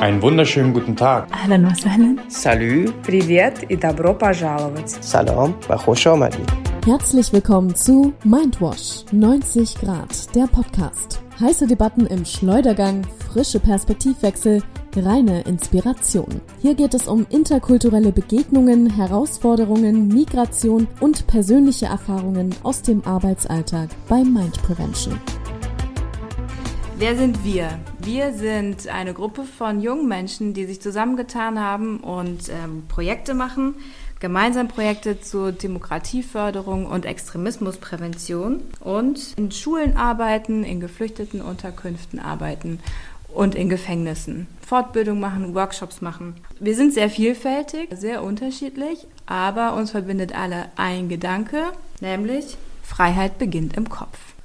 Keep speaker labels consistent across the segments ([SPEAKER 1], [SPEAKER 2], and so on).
[SPEAKER 1] Einen wunderschönen guten Tag.
[SPEAKER 2] Ahlan wa
[SPEAKER 3] sahlan. Salü. Privet и добро пожаловать.
[SPEAKER 4] Salam wa khosh
[SPEAKER 5] Herzlich willkommen zu Mindwash 90 Grad, der Podcast. Heiße Debatten im Schleudergang, frische Perspektivwechsel, reine Inspiration. Hier geht es um interkulturelle Begegnungen, Herausforderungen, Migration und persönliche Erfahrungen aus dem Arbeitsalltag bei Mind Prevention.
[SPEAKER 2] Wer sind wir? Wir sind eine Gruppe von jungen Menschen, die sich zusammengetan haben und ähm, Projekte machen, gemeinsam Projekte zur Demokratieförderung und Extremismusprävention und in Schulen arbeiten, in geflüchteten Unterkünften arbeiten und in Gefängnissen. Fortbildung machen, Workshops machen. Wir sind sehr vielfältig, sehr unterschiedlich, aber uns verbindet alle ein Gedanke, nämlich Freiheit beginnt im Kopf.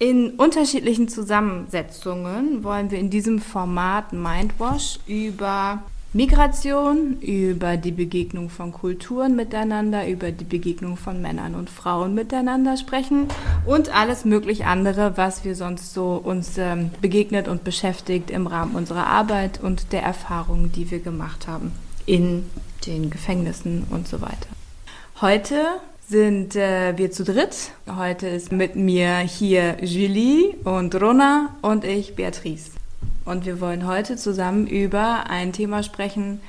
[SPEAKER 2] In unterschiedlichen Zusammensetzungen wollen wir in diesem Format Mindwash über Migration, über die Begegnung von Kulturen miteinander, über die Begegnung von Männern und Frauen miteinander sprechen und alles möglich andere, was wir sonst so uns ähm, begegnet und beschäftigt im Rahmen unserer Arbeit und der Erfahrungen, die wir gemacht haben in den Gefängnissen und so weiter. Heute sind äh, wir zu dritt. Heute ist mit mir hier Julie und Rona und ich Beatrice. Und wir wollen heute zusammen über ein Thema sprechen,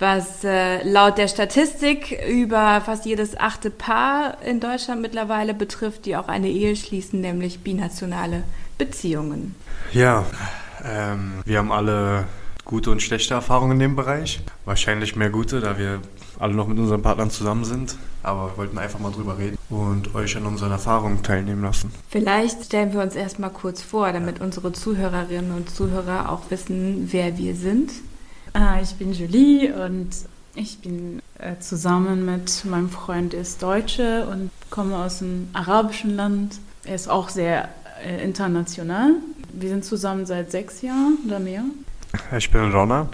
[SPEAKER 2] was äh, laut der Statistik über fast jedes achte Paar in Deutschland mittlerweile betrifft, die auch eine Ehe schließen, nämlich binationale Beziehungen.
[SPEAKER 1] Ja, ähm, wir haben alle gute und schlechte Erfahrungen in dem Bereich. Wahrscheinlich mehr gute, da wir alle noch mit unseren Partnern zusammen sind. Aber wir wollten einfach mal drüber reden und euch an unseren Erfahrungen teilnehmen lassen.
[SPEAKER 2] Vielleicht stellen wir uns erstmal kurz vor, damit unsere Zuhörerinnen und Zuhörer auch wissen, wer wir sind.
[SPEAKER 6] Ah, Ich bin Julie und ich bin äh, zusammen mit meinem Freund, der ist Deutsche und komme aus einem arabischen Land. Er ist auch sehr äh, international. Wir sind zusammen seit sechs Jahren oder mehr.
[SPEAKER 1] Ich bin Ronna,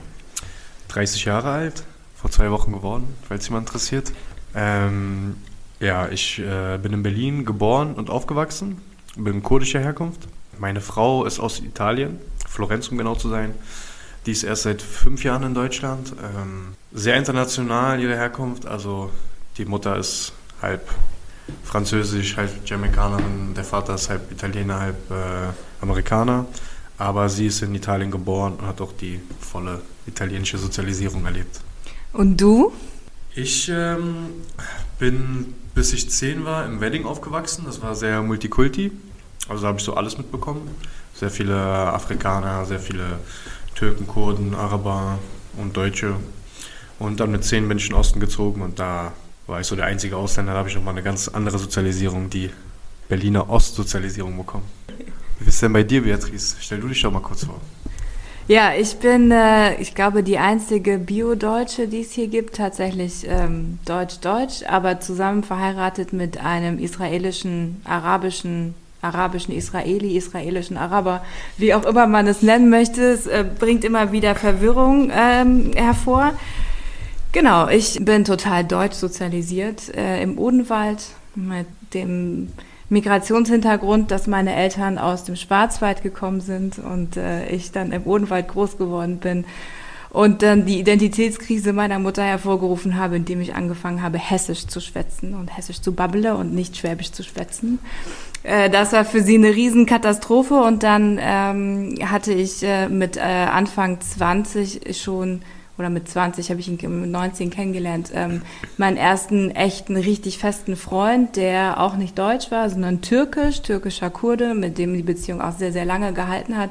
[SPEAKER 1] 30 Jahre alt, vor zwei Wochen geworden, falls jemand interessiert. Ähm, ja, ich äh, bin in Berlin geboren und aufgewachsen, bin kurdischer Herkunft. Meine Frau ist aus Italien, Florenz um genau zu sein. Die ist erst seit fünf Jahren in Deutschland. Ähm, sehr international ihre Herkunft, also die Mutter ist halb französisch, halb Jamaikanerin, der Vater ist halb Italiener, halb äh, Amerikaner. Aber sie ist in Italien geboren und hat auch die volle italienische Sozialisierung erlebt.
[SPEAKER 2] Und du?
[SPEAKER 1] Ich ähm, bin, bis ich zehn war, im Wedding aufgewachsen. Das war sehr multikulti. Also habe ich so alles mitbekommen. Sehr viele Afrikaner, sehr viele Türken, Kurden, Araber und Deutsche. Und dann mit zehn ich in den Osten gezogen und da war ich so der einzige Ausländer. Da habe ich nochmal eine ganz andere Sozialisierung, die Berliner Ostsozialisierung bekommen. Wie ist denn bei dir, Beatrice? Stell du dich doch mal kurz vor.
[SPEAKER 2] Ja, ich bin, äh, ich glaube, die einzige Bio-Deutsche, die es hier gibt, tatsächlich ähm, Deutsch-Deutsch, aber zusammen verheiratet mit einem israelischen, arabischen, arabischen Israeli, israelischen Araber, wie auch immer man es nennen möchte. Es äh, bringt immer wieder Verwirrung ähm, hervor. Genau, ich bin total deutsch sozialisiert äh, im Odenwald mit dem Migrationshintergrund, dass meine Eltern aus dem Schwarzwald gekommen sind und äh, ich dann im Odenwald groß geworden bin und dann die Identitätskrise meiner Mutter hervorgerufen habe, indem ich angefangen habe, Hessisch zu schwätzen und Hessisch zu babbeln und nicht Schwäbisch zu schwätzen. Äh, das war für sie eine Riesenkatastrophe und dann ähm, hatte ich äh, mit äh, Anfang 20 schon oder mit 20 habe ich ihn mit 19 kennengelernt, ähm, meinen ersten echten, richtig festen Freund, der auch nicht deutsch war, sondern türkisch, türkischer Kurde, mit dem die Beziehung auch sehr, sehr lange gehalten hat.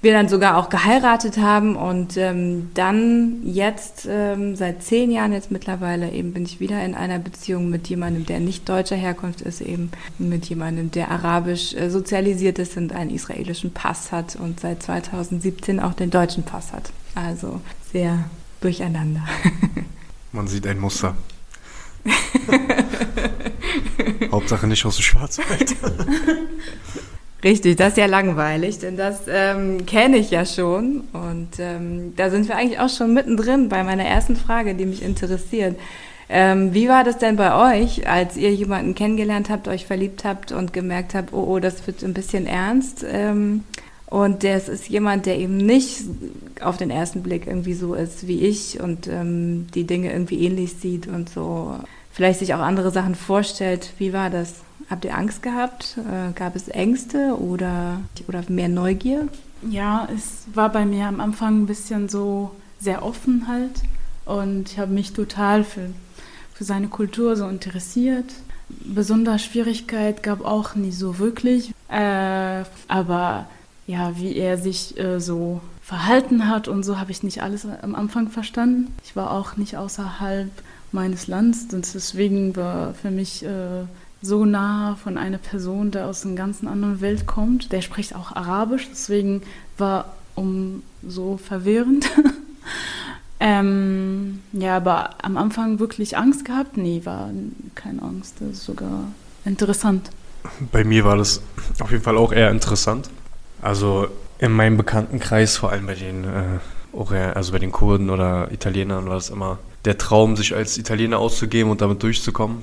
[SPEAKER 2] Wir dann sogar auch geheiratet haben und ähm, dann jetzt, ähm, seit zehn Jahren jetzt mittlerweile, eben bin ich wieder in einer Beziehung mit jemandem, der nicht deutscher Herkunft ist, eben mit jemandem, der arabisch äh, sozialisiert ist und einen israelischen Pass hat und seit 2017 auch den deutschen Pass hat. Also sehr durcheinander.
[SPEAKER 1] Man sieht ein Muster. Hauptsache nicht aus dem Schwarzwald.
[SPEAKER 2] Richtig, das ist ja langweilig, denn das ähm, kenne ich ja schon. Und ähm, da sind wir eigentlich auch schon mittendrin bei meiner ersten Frage, die mich interessiert. Ähm, wie war das denn bei euch, als ihr jemanden kennengelernt habt, euch verliebt habt und gemerkt habt, oh, oh, das wird ein bisschen ernst? Und das ist jemand, der eben nicht auf den ersten Blick irgendwie so ist wie ich und ähm, die Dinge irgendwie ähnlich sieht und so vielleicht sich auch andere Sachen vorstellt. Wie war das? Habt ihr Angst gehabt? Äh, gab es Ängste oder, oder mehr Neugier?
[SPEAKER 6] Ja, es war bei mir am Anfang ein bisschen so sehr offen halt und ich habe mich total für, für seine Kultur so interessiert. Besonders Schwierigkeit gab auch nie so wirklich, äh, aber ja, wie er sich äh, so verhalten hat und so habe ich nicht alles am Anfang verstanden. Ich war auch nicht außerhalb meines Landes und deswegen war für mich äh, so nah von einer Person, der aus einer ganz anderen Welt kommt. Der spricht auch Arabisch, deswegen war um so verwirrend. ähm, ja, aber am Anfang wirklich Angst gehabt? Nee, war keine Angst. Das ist sogar interessant.
[SPEAKER 1] Bei mir war das auf jeden Fall auch eher interessant. Also in meinem Bekanntenkreis, vor allem bei den, äh, also bei den Kurden oder Italienern, war es immer der Traum, sich als Italiener auszugeben und damit durchzukommen.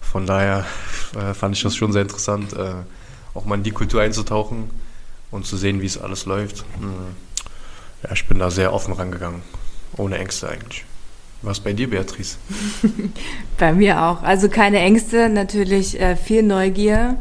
[SPEAKER 1] Von daher äh, fand ich das schon sehr interessant, äh, auch mal in die Kultur einzutauchen und zu sehen, wie es alles läuft. Mhm. Ja, ich bin da sehr offen rangegangen, ohne Ängste eigentlich. Was bei dir, Beatrice?
[SPEAKER 2] bei mir auch. Also keine Ängste, natürlich äh, viel Neugier.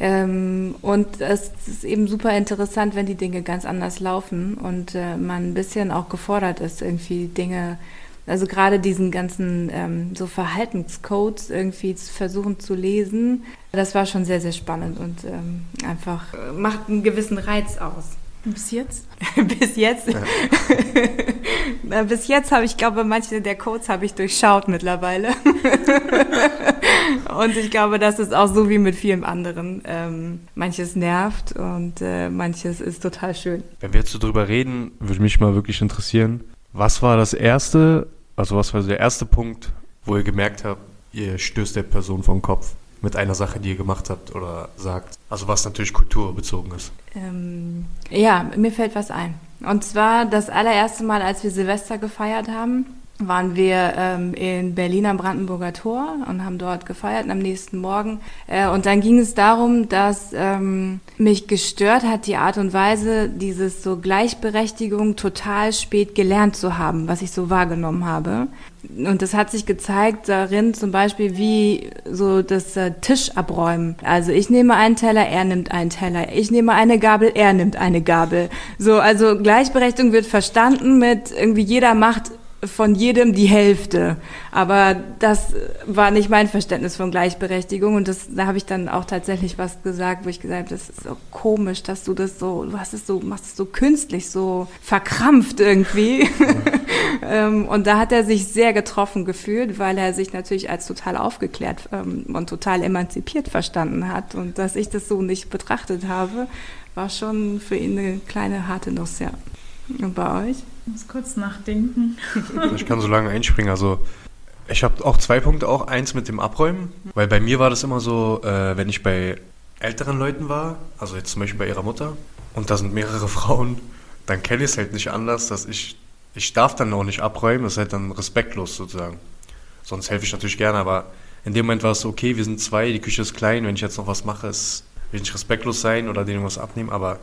[SPEAKER 2] Ähm, und es ist eben super interessant, wenn die Dinge ganz anders laufen und äh, man ein bisschen auch gefordert ist, irgendwie Dinge also gerade diesen ganzen ähm, so Verhaltenscodes irgendwie zu versuchen zu lesen, das war schon sehr, sehr spannend und ähm, einfach äh, macht einen gewissen Reiz aus.
[SPEAKER 6] Bis jetzt?
[SPEAKER 2] Bis jetzt? Ja. Bis jetzt habe ich, glaube manche der Codes habe ich durchschaut mittlerweile. und ich glaube, das ist auch so wie mit vielen anderen. Ähm, manches nervt und äh, manches ist total schön.
[SPEAKER 1] Wenn wir jetzt so drüber reden, würde mich mal wirklich interessieren, was war das erste also was war der erste Punkt, wo ihr gemerkt habt, ihr stößt der Person vom Kopf mit einer Sache, die ihr gemacht habt oder sagt? Also was natürlich kulturbezogen ist.
[SPEAKER 2] Ähm, ja, mir fällt was ein. Und zwar das allererste Mal, als wir Silvester gefeiert haben waren wir ähm, in Berlin am Brandenburger Tor und haben dort gefeiert am nächsten Morgen. Äh, und dann ging es darum, dass ähm, mich gestört hat die Art und Weise, dieses so Gleichberechtigung total spät gelernt zu haben, was ich so wahrgenommen habe. Und das hat sich gezeigt darin zum Beispiel, wie so das äh, Tisch abräumen. Also ich nehme einen Teller, er nimmt einen Teller. Ich nehme eine Gabel, er nimmt eine Gabel. So, also Gleichberechtigung wird verstanden mit irgendwie jeder macht von jedem die Hälfte. Aber das war nicht mein Verständnis von Gleichberechtigung und das, da habe ich dann auch tatsächlich was gesagt, wo ich gesagt habe, das ist so komisch, dass du das so, du hast es so, machst es so künstlich, so verkrampft irgendwie. Ähm, und da hat er sich sehr getroffen gefühlt, weil er sich natürlich als total aufgeklärt ähm, und total emanzipiert verstanden hat und dass ich das so nicht betrachtet habe, war schon für ihn eine kleine harte Nuss, ja. Und bei euch?
[SPEAKER 6] Ich muss kurz nachdenken.
[SPEAKER 1] ich kann so lange einspringen. Also ich habe auch zwei Punkte, auch eins mit dem Abräumen, weil bei mir war das immer so, äh, wenn ich bei älteren Leuten war, also jetzt zum Beispiel bei ihrer Mutter, und da sind mehrere Frauen, dann kenne ich es halt nicht anders, dass ich, ich darf dann auch nicht abräumen, das ist halt dann respektlos sozusagen. Sonst helfe ich natürlich gerne, aber in dem Moment war es so, okay, wir sind zwei, die Küche ist klein, wenn ich jetzt noch was mache, ist, will ich respektlos sein oder denen was abnehmen, aber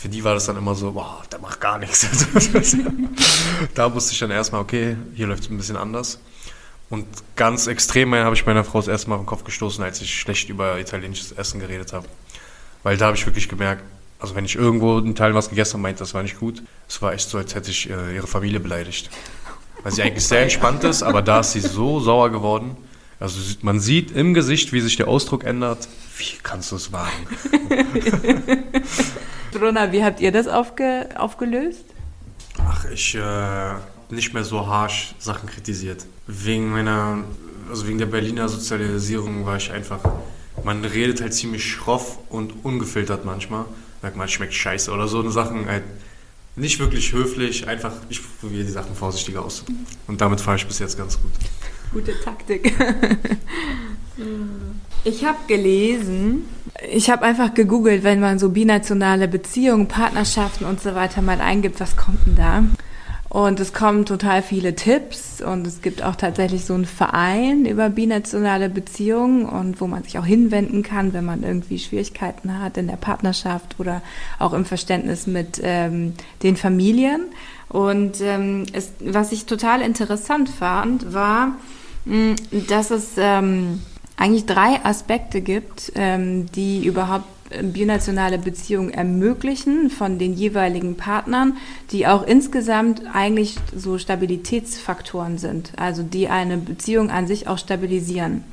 [SPEAKER 1] für die war das dann immer so, boah, der macht gar nichts. da wusste ich dann erstmal, okay, hier läuft es ein bisschen anders. Und ganz extrem habe ich meiner Frau das erste Mal auf den Kopf gestoßen, als ich schlecht über italienisches Essen geredet habe. Weil da habe ich wirklich gemerkt, also wenn ich irgendwo in Teilen was gegessen habe, meinte, das war nicht gut. Es war echt so, als hätte ich äh, ihre Familie beleidigt. Weil sie eigentlich sehr entspannt ist, aber da ist sie so sauer geworden. Also man sieht im Gesicht, wie sich der Ausdruck ändert. Wie kannst du es wagen?
[SPEAKER 2] Brunner, wie habt ihr das aufge aufgelöst?
[SPEAKER 1] Ach, ich äh, nicht mehr so harsh Sachen kritisiert. Wegen meiner, also wegen der Berliner Sozialisierung war ich einfach, man redet halt ziemlich schroff und ungefiltert manchmal. Sagt man, schmeckt scheiße oder so eine Sachen halt nicht wirklich höflich, einfach, ich probiere die Sachen vorsichtiger aus. Und damit fahre ich bis jetzt ganz gut.
[SPEAKER 2] Gute Taktik. Ich habe gelesen, ich habe einfach gegoogelt, wenn man so binationale Beziehungen, Partnerschaften und so weiter mal eingibt, was kommt denn da? Und es kommen total viele Tipps und es gibt auch tatsächlich so einen Verein über binationale Beziehungen und wo man sich auch hinwenden kann, wenn man irgendwie Schwierigkeiten hat in der Partnerschaft oder auch im Verständnis mit ähm, den Familien. Und ähm, es, was ich total interessant fand, war, dass es ähm, eigentlich drei Aspekte gibt, ähm, die überhaupt binationale Beziehungen ermöglichen von den jeweiligen Partnern, die auch insgesamt eigentlich so Stabilitätsfaktoren sind, also die eine Beziehung an sich auch stabilisieren.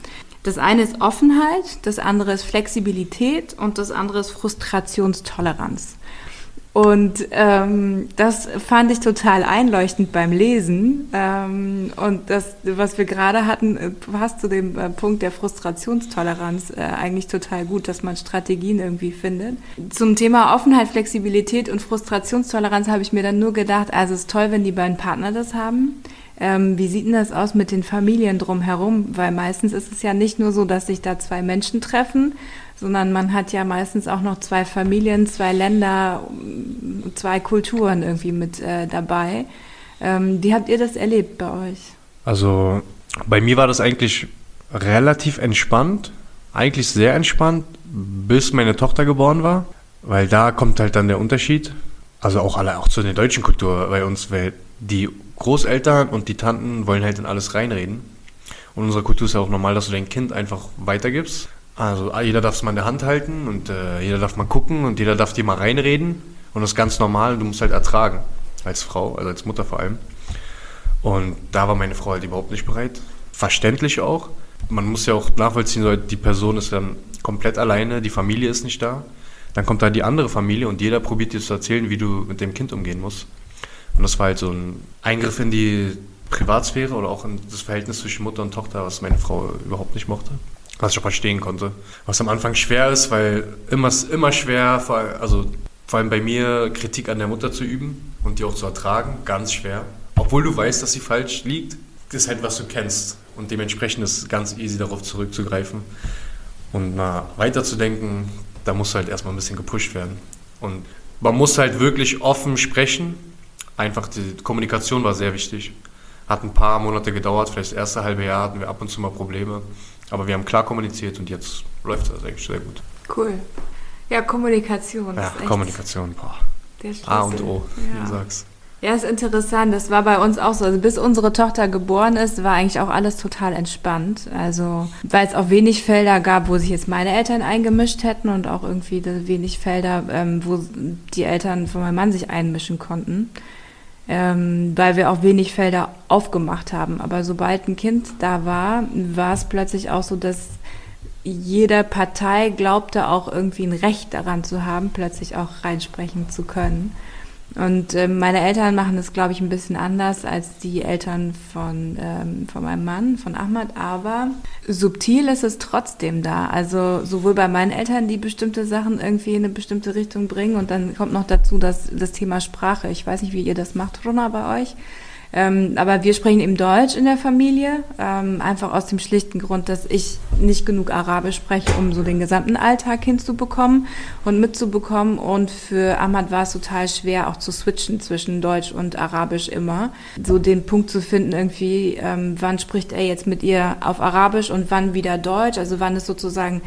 [SPEAKER 2] Das eine ist Offenheit, das andere ist Flexibilität und das andere ist Frustrationstoleranz. Und ähm, das fand ich total einleuchtend beim Lesen. Ähm, und das, was wir gerade hatten, äh, passt zu dem äh, Punkt der Frustrationstoleranz äh, eigentlich total gut, dass man Strategien irgendwie findet. Zum Thema Offenheit, Flexibilität und Frustrationstoleranz habe ich mir dann nur gedacht, also es ist toll, wenn die beiden Partner das haben. Ähm, wie sieht denn das aus mit den Familien drumherum? Weil meistens ist es ja nicht nur so, dass sich da zwei Menschen treffen, sondern man hat ja meistens auch noch zwei Familien, zwei Länder, zwei Kulturen irgendwie mit äh, dabei. Ähm, wie habt ihr das erlebt bei euch?
[SPEAKER 1] Also bei mir war das eigentlich relativ entspannt, eigentlich sehr entspannt, bis meine Tochter geboren war, weil da kommt halt dann der Unterschied. Also auch alle, auch zu der deutschen Kultur bei uns, weil die Großeltern und die Tanten wollen halt in alles reinreden. Und in unserer Kultur ist ja auch normal, dass du dein Kind einfach weitergibst. Also ah, jeder darf es mal in der Hand halten und äh, jeder darf mal gucken und jeder darf dir mal reinreden. Und das ist ganz normal. Du musst halt ertragen. Als Frau, also als Mutter vor allem. Und da war meine Frau halt überhaupt nicht bereit. Verständlich auch. Man muss ja auch nachvollziehen, die Person ist dann komplett alleine, die Familie ist nicht da. Dann kommt da die andere Familie und jeder probiert dir zu erzählen, wie du mit dem Kind umgehen musst. Und das war halt so ein Eingriff in die Privatsphäre oder auch in das Verhältnis zwischen Mutter und Tochter, was meine Frau überhaupt nicht mochte was ich auch verstehen konnte. Was am Anfang schwer ist, weil immer, immer schwer, also vor allem bei mir, Kritik an der Mutter zu üben und die auch zu ertragen, ganz schwer. Obwohl du weißt, dass sie falsch liegt, ist halt, was du kennst. Und dementsprechend ist es ganz easy, darauf zurückzugreifen. Und mal weiterzudenken, da muss halt erstmal ein bisschen gepusht werden. Und man muss halt wirklich offen sprechen. Einfach die Kommunikation war sehr wichtig. Hat ein paar Monate gedauert, vielleicht das erste halbe Jahr hatten wir ab und zu mal Probleme. Aber wir haben klar kommuniziert und jetzt läuft das eigentlich sehr gut.
[SPEAKER 2] Cool. Ja, Kommunikation.
[SPEAKER 1] Ja, Kommunikation, boah. A und O, ja. wie du sagst.
[SPEAKER 2] Ja, ist interessant. Das war bei uns auch so. Also bis unsere Tochter geboren ist, war eigentlich auch alles total entspannt. Also, weil es auch wenig Felder gab, wo sich jetzt meine Eltern eingemischt hätten und auch irgendwie wenig Felder, ähm, wo die Eltern von meinem Mann sich einmischen konnten ähm, weil wir auch wenig Felder aufgemacht haben. Aber sobald ein Kind da war, war es plötzlich auch so, dass jede Partei glaubte auch irgendwie ein Recht daran zu haben, plötzlich auch reinsprechen zu können. Und äh, meine Eltern machen das, glaube ich, ein bisschen anders als die Eltern von, ähm, von meinem Mann, von Ahmad. Aber subtil ist es trotzdem da. Also sowohl bei meinen Eltern, die bestimmte Sachen irgendwie in eine bestimmte Richtung bringen. Und dann kommt noch dazu dass das Thema Sprache. Ich weiß nicht, wie ihr das macht, Rona, bei euch. Ähm, aber wir sprechen eben Deutsch in der Familie, ähm, einfach aus dem schlichten Grund, dass ich nicht genug Arabisch spreche, um so den gesamten Alltag hinzubekommen und mitzubekommen. Und für Ahmad war es total schwer, auch zu switchen zwischen Deutsch und Arabisch immer. So den Punkt zu finden, irgendwie, ähm, wann spricht er jetzt mit ihr auf Arabisch und wann wieder Deutsch? Also wann ist sozusagen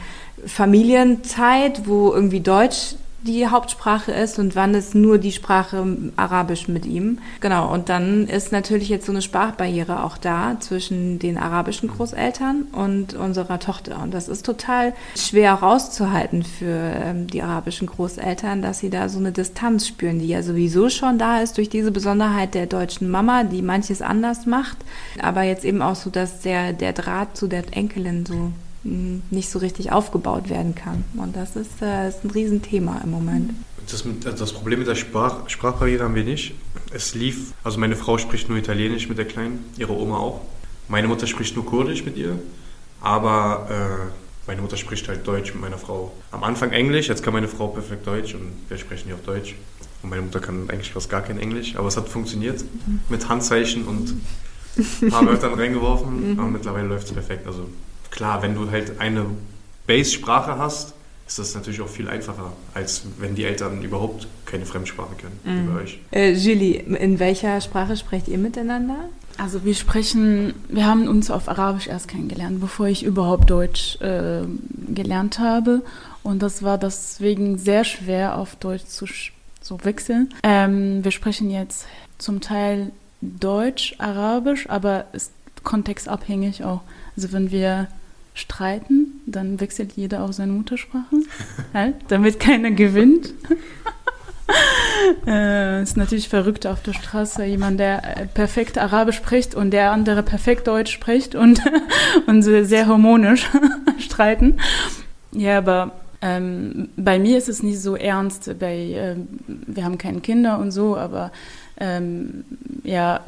[SPEAKER 2] Familienzeit, wo irgendwie Deutsch die Hauptsprache ist und wann ist nur die Sprache Arabisch mit ihm. Genau, und dann ist natürlich jetzt so eine Sprachbarriere auch da zwischen den arabischen Großeltern und unserer Tochter. Und das ist total schwer rauszuhalten für ähm, die arabischen Großeltern, dass sie da so eine Distanz spüren, die ja sowieso schon da ist durch diese Besonderheit der deutschen Mama, die manches anders macht. Aber jetzt eben auch so, dass der, der Draht zu der Enkelin so nicht so richtig aufgebaut werden kann. Und das ist, äh, ist ein Riesenthema im Moment.
[SPEAKER 1] Das, also das, Problem mit der Sprach, Sprachbarriere haben wir nicht. Es lief, also meine Frau spricht nur Italienisch mit der Kleinen, ihre Oma auch. Meine Mutter spricht nur Kurdisch mit ihr, aber äh, meine Mutter spricht halt Deutsch mit meiner Frau. Am Anfang Englisch, jetzt kann meine Frau perfekt Deutsch und wir sprechen ja auch Deutsch. Und meine Mutter kann eigentlich fast gar kein Englisch, aber es hat funktioniert mit Handzeichen und ein paar Wörtern reingeworfen, aber mittlerweile läuft es perfekt. Also klar, wenn du halt eine Base-Sprache hast, ist das natürlich auch viel einfacher, als wenn die Eltern überhaupt keine Fremdsprache können, wie
[SPEAKER 2] Mhm.
[SPEAKER 1] bei euch.
[SPEAKER 2] Äh, Julie, in welcher Sprache sprecht ihr miteinander?
[SPEAKER 6] Also wir sprechen, wir haben uns auf Arabisch erst kennengelernt, bevor ich überhaupt Deutsch äh, gelernt habe. Und das war deswegen sehr schwer, auf Deutsch zu so wechseln. Ähm, wir sprechen jetzt zum Teil Deutsch, Arabisch, aber ist kontextabhängig auch. Also wenn wir streiten, dann wechselt jeder auf seine Muttersprache, halt, damit keiner gewinnt. Äh, ist natürlich verrückt auf der Straße, jemand, der äh, perfekt Arabisch spricht und der andere perfekt Deutsch spricht und, und sehr harmonisch streiten. Ja, aber ähm, bei mir ist es nicht so ernst. Bei, ähm, wir haben keine Kinder und so, aber ähm, ja,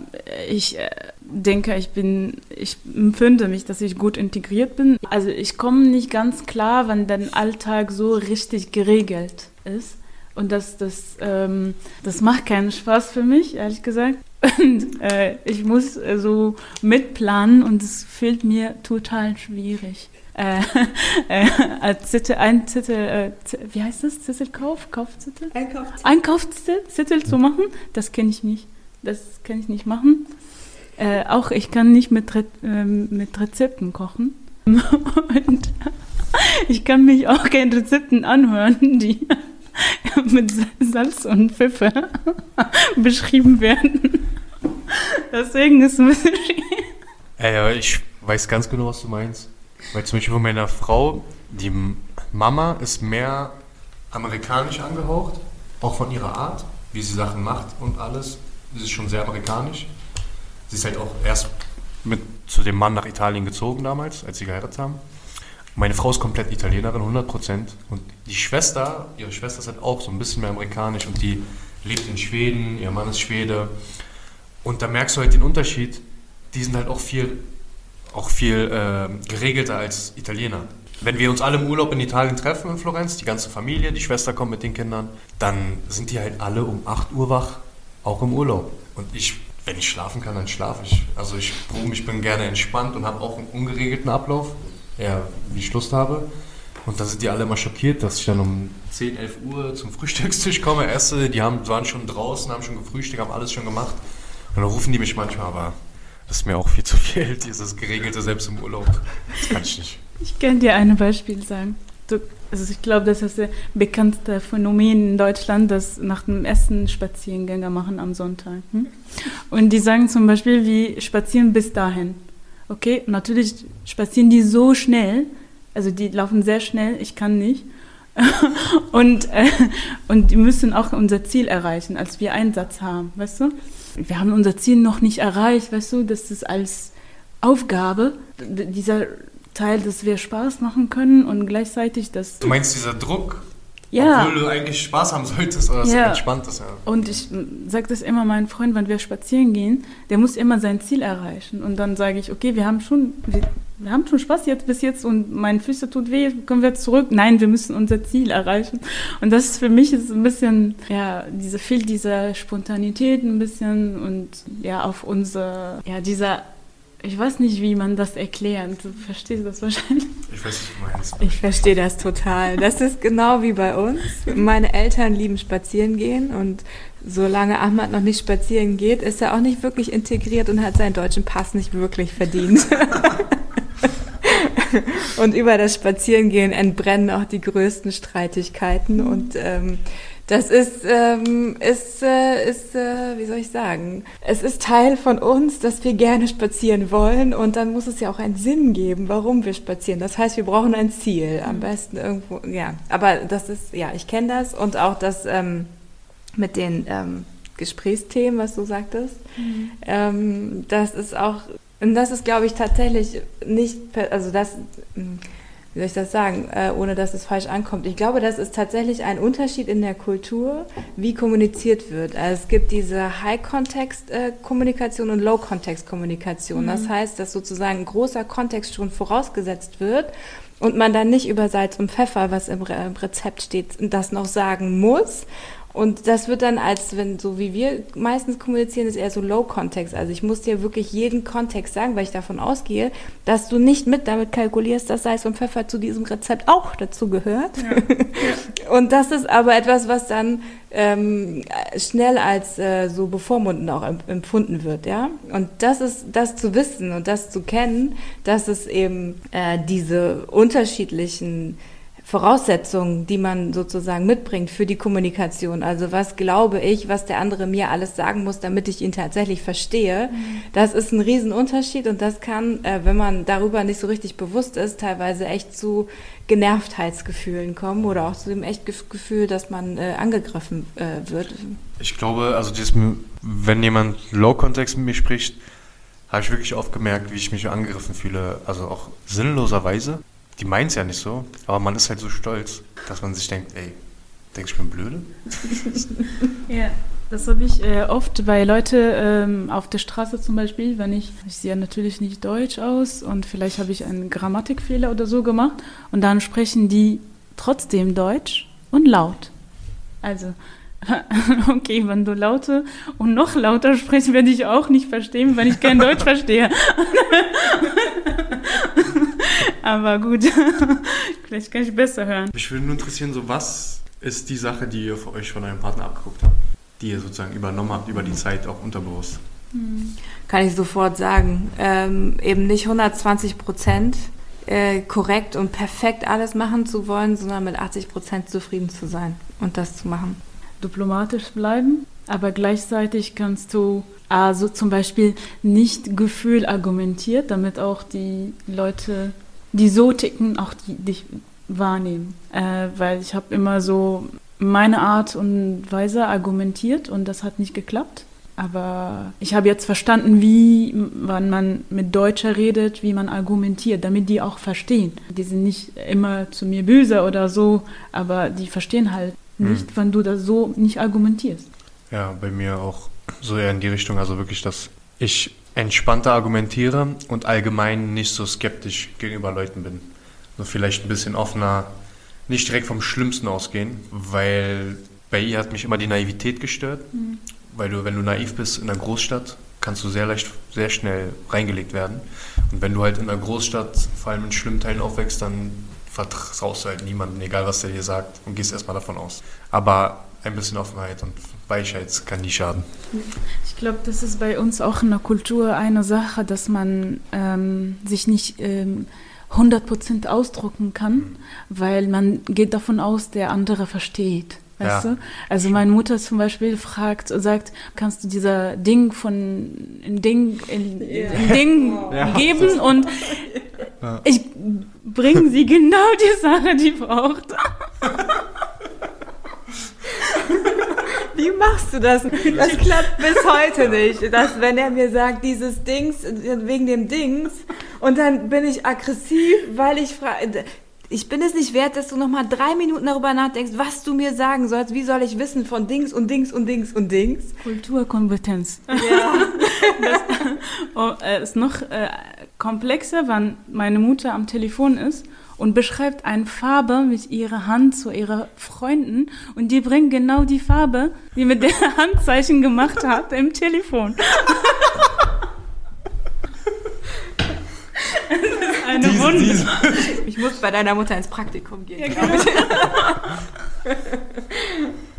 [SPEAKER 6] ich äh, denke, ich bin, ich empfinde mich, dass ich gut integriert bin. Also ich komme nicht ganz klar, wenn der Alltag so richtig geregelt ist. Und das, das, ähm, das macht keinen Spaß für mich, ehrlich gesagt. Und äh, ich muss äh, so mitplanen und es fehlt mir total schwierig. Äh, äh, als Zettel, ein Zettel, äh, wie heißt das? Zettelkauf? Kaufzettel? Einkaufszettel Zettel zu machen, das kenne ich nicht. Das kann ich nicht machen. Äh, auch ich kann nicht mit, Re ähm, mit Rezepten kochen. Und ich kann mich auch keine Rezepten anhören, die mit Salz und Pfeffer beschrieben werden. Deswegen ist es ein bisschen schwierig.
[SPEAKER 1] Äh, ja, ich weiß ganz genau, was du meinst. Weil zum Beispiel von meiner Frau, die Mama ist mehr amerikanisch angehaucht, auch von ihrer Art, wie sie Sachen macht und alles. Sie ist schon sehr amerikanisch. Sie ist halt auch erst mit zu dem Mann nach Italien gezogen damals, als sie geheiratet haben. Meine Frau ist komplett Italienerin, 100 Prozent. Und die Schwester, ihre Schwester ist halt auch so ein bisschen mehr amerikanisch und die lebt in Schweden, ihr Mann ist Schwede. Und da merkst du halt den Unterschied. Die sind halt auch viel, auch viel ähm, geregelter als Italiener. Wenn wir uns alle im Urlaub in Italien treffen in Florenz, die ganze Familie, die Schwester kommt mit den Kindern, dann sind die halt alle um 8 Uhr wach, auch im Urlaub. Und ich, wenn ich schlafen kann, dann schlafe ich. Also ich, ich bin gerne entspannt und habe auch einen ungeregelten Ablauf, ja, wie ich Lust habe. Und da sind die alle immer schockiert, dass ich dann um 10, 11 Uhr zum Frühstückstisch komme, esse. Die haben, waren schon draußen, haben schon gefrühstückt, haben alles schon gemacht. Und dann rufen die mich manchmal, aber das ist mir auch viel zu viel, dieses geregelte selbst im Urlaub. Das kann ich nicht.
[SPEAKER 6] Ich kann dir ein Beispiel sagen. Du, also ich glaube, das ist das bekannteste Phänomen in Deutschland, das nach dem Essen Spaziergänger machen am Sonntag. Hm? Und die sagen zum Beispiel, wie spazieren bis dahin. Okay, natürlich spazieren die so schnell, also die laufen sehr schnell, ich kann nicht. und, äh, und die müssen auch unser Ziel erreichen, als wir Einsatz haben, weißt du? Wir haben unser Ziel noch nicht erreicht, weißt du? Das ist als Aufgabe, dieser Teil, dass wir Spaß machen können und gleichzeitig das.
[SPEAKER 1] Du meinst dieser Druck,
[SPEAKER 6] Ja.
[SPEAKER 1] obwohl du eigentlich Spaß haben solltest, aber es
[SPEAKER 6] Ja.
[SPEAKER 1] entspannt ist, ja.
[SPEAKER 6] Und ich sage das immer meinem Freund, wenn wir spazieren gehen, der muss immer sein Ziel erreichen. Und dann sage ich, okay, wir haben schon, wir, wir haben schon Spaß jetzt bis jetzt und meine Füße tut weh, können wir zurück? Nein, wir müssen unser Ziel erreichen. Und das ist für mich ist ein bisschen, ja, diese fehlt dieser Spontanität ein bisschen und ja, auf unser, ja, dieser, ich weiß nicht, wie man das erklärt. Du verstehst das wahrscheinlich.
[SPEAKER 1] Ich weiß, was du meinst.
[SPEAKER 2] Ich verstehe das total. Das ist genau wie bei uns. Meine Eltern lieben spazieren gehen und solange Ahmad noch nicht spazieren geht, ist er auch nicht wirklich integriert und hat seinen deutschen Pass nicht wirklich verdient. und über das Spazierengehen entbrennen auch die größten Streitigkeiten und ähm, das ist, ähm, ist, äh, ist äh, wie soll ich sagen, es ist Teil von uns, dass wir gerne spazieren wollen und dann muss es ja auch einen Sinn geben, warum wir spazieren. Das heißt, wir brauchen ein Ziel, am besten irgendwo, ja. Aber das ist, ja, ich kenne das und auch das ähm, mit den ähm, Gesprächsthemen, was du sagtest, ähm, das ist auch, und das ist, glaube ich, tatsächlich nicht, also das, mh, wie soll ich das sagen, äh, ohne dass es falsch ankommt. Ich glaube, das ist tatsächlich ein Unterschied in der Kultur, wie kommuniziert wird. Also es gibt diese High-Context-Kommunikation und Low-Context-Kommunikation. Das heißt, dass sozusagen ein großer Kontext schon vorausgesetzt wird und man dann nicht über Salz und Pfeffer, was im Rezept steht, das noch sagen muss. Und das wird dann als, wenn, so wie wir meistens kommunizieren, ist eher so Low-Context. Also ich muss dir wirklich jeden Kontext sagen, weil ich davon ausgehe, dass du nicht mit damit kalkulierst, dass Salz und Pfeffer zu diesem Rezept auch dazu gehört. Ja. und das ist aber etwas, was dann ähm, schnell als äh, so bevormundend auch empfunden wird, ja. Und das ist, das zu wissen und das zu kennen, dass es eben äh, diese unterschiedlichen Voraussetzungen, die man sozusagen mitbringt für die Kommunikation. Also was glaube ich, was der andere mir alles sagen muss, damit ich ihn tatsächlich verstehe. Mhm. Das ist ein Riesenunterschied und das kann, äh, wenn man darüber nicht so richtig bewusst ist, teilweise echt zu Genervtheitsgefühlen kommen oder auch zu dem echt Gefühl, dass man äh, angegriffen äh, wird.
[SPEAKER 1] Ich glaube, also dieses, wenn jemand Low-Kontext mit mir spricht, habe ich wirklich oft gemerkt, wie ich mich angegriffen fühle, also auch sinnloserweise die meint es ja nicht so, aber man ist halt so stolz, dass man sich denkt, ey, denkst du, ich bin blöde?
[SPEAKER 6] ja. Das habe ich äh, oft bei Leuten ähm, auf der Straße zum Beispiel, wenn ich, ich sehe natürlich nicht deutsch aus und vielleicht habe ich einen Grammatikfehler oder so gemacht und dann sprechen die trotzdem Deutsch und laut. Also, okay, wenn du lauter und noch lauter sprichst, werde ich auch nicht verstehen, wenn ich kein Deutsch verstehe. Aber gut, vielleicht kann ich besser hören.
[SPEAKER 1] Mich würde nur interessieren, so was ist die Sache, die ihr für euch von eurem Partner abgeguckt habt, die ihr sozusagen übernommen habt über die Zeit, auch unterbewusst?
[SPEAKER 2] Hm. Kann ich sofort sagen. Ähm, eben nicht 120 Prozent äh, korrekt und perfekt alles machen zu wollen, sondern mit 80 Prozent zufrieden zu sein und das zu machen.
[SPEAKER 6] Diplomatisch bleiben, aber gleichzeitig kannst du also zum Beispiel nicht Gefühl argumentiert, damit auch die Leute die so ticken, auch die dich wahrnehmen. Äh, weil ich habe immer so meine Art und Weise argumentiert und das hat nicht geklappt. Aber ich habe jetzt verstanden, wie wann man mit Deutscher redet, wie man argumentiert, damit die auch verstehen. Die sind nicht immer zu mir böse oder so, aber die verstehen halt hm. nicht, hm. wenn du das so nicht argumentierst.
[SPEAKER 1] Ja, bei mir auch so eher in die Richtung, also wirklich, dass ich entspannter argumentiere und allgemein nicht so skeptisch gegenüber Leuten bin. Also vielleicht ein bisschen offener, nicht direkt vom Schlimmsten ausgehen, weil bei ihr hat mich immer die Naivität gestört, mhm. weil du, wenn du naiv bist in einer Großstadt, kannst du sehr leicht, sehr schnell reingelegt werden. Und wenn du halt in einer Großstadt, vor allem in schlimmen Teilen aufwächst, dann vertraust du halt niemanden, egal was der dir sagt, und gehst erstmal davon aus. Aber ein bisschen Offenheit und Weichheit kann nie schaden.
[SPEAKER 6] Ich glaube, das ist bei uns auch in der Kultur eine Sache, dass man ähm, sich nicht ähm, 100% ausdrucken kann, mhm. weil man geht davon aus, der andere versteht. Weißt ja. du? Also meine Mutter zum Beispiel fragt, sagt, kannst du dieser Ding von in Ding in, in Ding ja. geben und ja. ich bringe sie genau die Sache, die braucht.
[SPEAKER 2] Wie machst du das? Das klappt bis heute nicht. Dass, wenn er mir sagt, dieses Dings, wegen dem Dings, und dann bin ich aggressiv, weil ich frage, ich bin es nicht wert, dass du nochmal drei Minuten darüber nachdenkst, was du mir sagen sollst. Wie soll ich wissen von Dings und Dings und Dings und Dings?
[SPEAKER 6] Kulturkompetenz. Ja. das oh, äh, ist noch äh, komplexer, wenn meine Mutter am Telefon ist und beschreibt eine Farbe mit ihrer Hand zu ihrer Freunden und die bringt genau die Farbe, die mit der Handzeichen gemacht hat im Telefon.
[SPEAKER 2] eine diese, Wunde. Diese. Ich muss bei deiner Mutter ins Praktikum gehen. Ja, genau.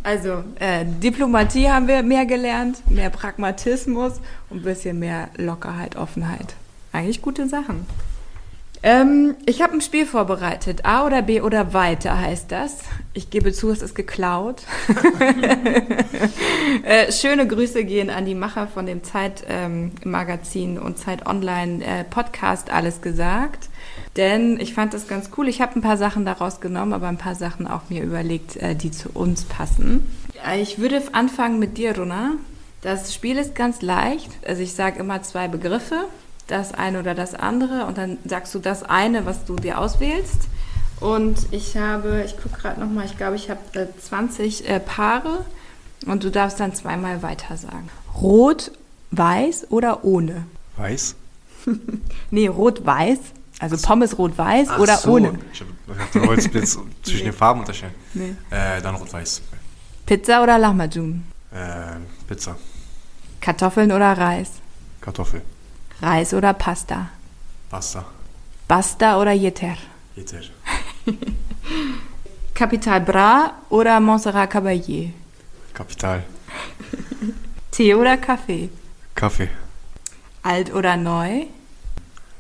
[SPEAKER 2] also, äh, Diplomatie haben wir mehr gelernt, mehr Pragmatismus und ein bisschen mehr Lockerheit, Offenheit. Eigentlich gute Sachen. Ähm, ich habe ein Spiel vorbereitet. A oder B oder weiter heißt das. Ich gebe zu, es ist geklaut. äh, schöne Grüße gehen an die Macher von dem Zeit-Magazin ähm, und Zeit Online äh, Podcast Alles gesagt. Denn ich fand das ganz cool. Ich habe ein paar Sachen daraus genommen, aber ein paar Sachen auch mir überlegt, äh, die zu uns passen. Ich würde anfangen mit dir, Runa. Das Spiel ist ganz leicht. Also ich sage immer zwei Begriffe das eine oder das andere und dann sagst du das eine, was du dir auswählst. Und ich habe, ich gucke gerade nochmal, ich glaube, ich habe äh, 20 äh, Paare und du darfst dann zweimal weiter sagen. Rot, weiß oder ohne?
[SPEAKER 1] Weiß?
[SPEAKER 2] nee, rot-weiß. Also Pommes rot-weiß oder so. ohne.
[SPEAKER 1] Ich du wolltest jetzt zwischen den Farben unterscheiden. Nee. Äh, dann rot-weiß.
[SPEAKER 2] Pizza oder Lahmacun?
[SPEAKER 1] Äh, Pizza.
[SPEAKER 2] Kartoffeln oder Reis?
[SPEAKER 1] Kartoffel.
[SPEAKER 2] Reis oder Pasta?
[SPEAKER 1] Pasta.
[SPEAKER 2] Basta oder Yeter?
[SPEAKER 1] Jeter.
[SPEAKER 2] Capital Bra oder Montserrat Caballé?
[SPEAKER 1] Kapital.
[SPEAKER 2] Tee oder Kaffee?
[SPEAKER 1] Kaffee.
[SPEAKER 2] Alt oder neu?